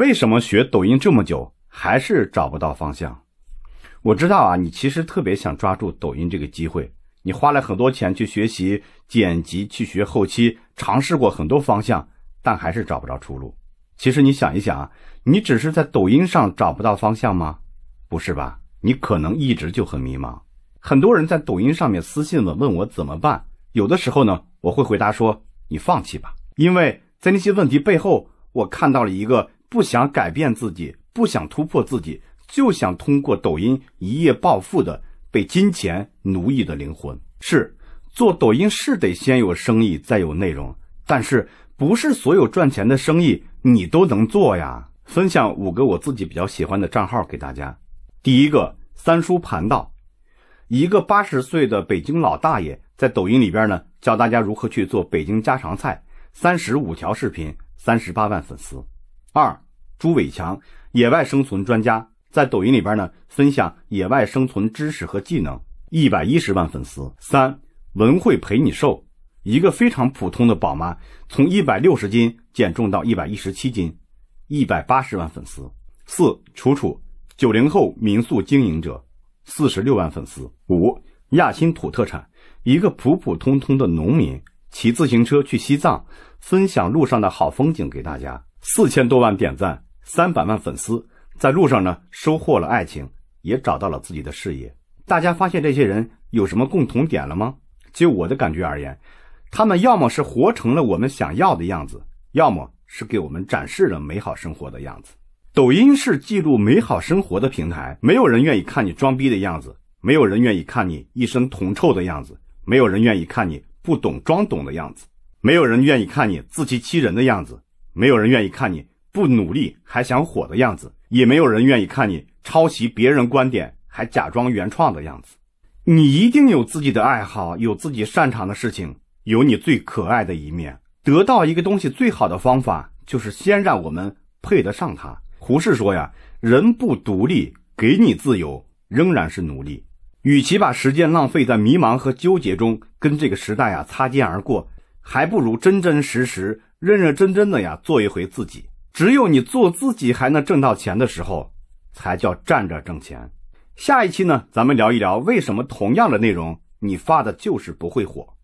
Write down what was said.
为什么学抖音这么久还是找不到方向？我知道啊，你其实特别想抓住抖音这个机会，你花了很多钱去学习剪辑，去学后期，尝试过很多方向，但还是找不着出路。其实你想一想啊，你只是在抖音上找不到方向吗？不是吧？你可能一直就很迷茫。很多人在抖音上面私信我问我怎么办，有的时候呢，我会回答说你放弃吧，因为在那些问题背后，我看到了一个不想改变自己、不想突破自己。就想通过抖音一夜暴富的被金钱奴役的灵魂。是做抖音是得先有生意再有内容，但是不是所有赚钱的生意你都能做呀？分享五个我自己比较喜欢的账号给大家。第一个三叔盘道，一个八十岁的北京老大爷在抖音里边呢教大家如何去做北京家常菜，三十五条视频，三十八万粉丝。二朱伟强，野外生存专家。在抖音里边呢，分享野外生存知识和技能，一百一十万粉丝。三文慧陪你瘦，一个非常普通的宝妈，从一百六十斤减重到一百一十七斤，一百八十万粉丝。四楚楚，九零后民宿经营者，四十六万粉丝。五亚新土特产，一个普普通通的农民，骑自行车去西藏，分享路上的好风景给大家，四千多万点赞，三百万粉丝。在路上呢，收获了爱情，也找到了自己的事业。大家发现这些人有什么共同点了吗？就我的感觉而言，他们要么是活成了我们想要的样子，要么是给我们展示了美好生活的样子。抖音是记录美好生活的平台，没有人愿意看你装逼的样子，没有人愿意看你一身铜臭的样子，没有人愿意看你不懂装懂的样子，没有人愿意看你自欺欺人的样子，没有人愿意看你不努力还想火的样子。也没有人愿意看你抄袭别人观点还假装原创的样子。你一定有自己的爱好，有自己擅长的事情，有你最可爱的一面。得到一个东西最好的方法就是先让我们配得上它。胡适说呀：“人不独立，给你自由仍然是奴隶。”与其把时间浪费在迷茫和纠结中，跟这个时代啊擦肩而过，还不如真真实实、认认真真的呀做一回自己。只有你做自己还能挣到钱的时候，才叫站着挣钱。下一期呢，咱们聊一聊为什么同样的内容你发的就是不会火。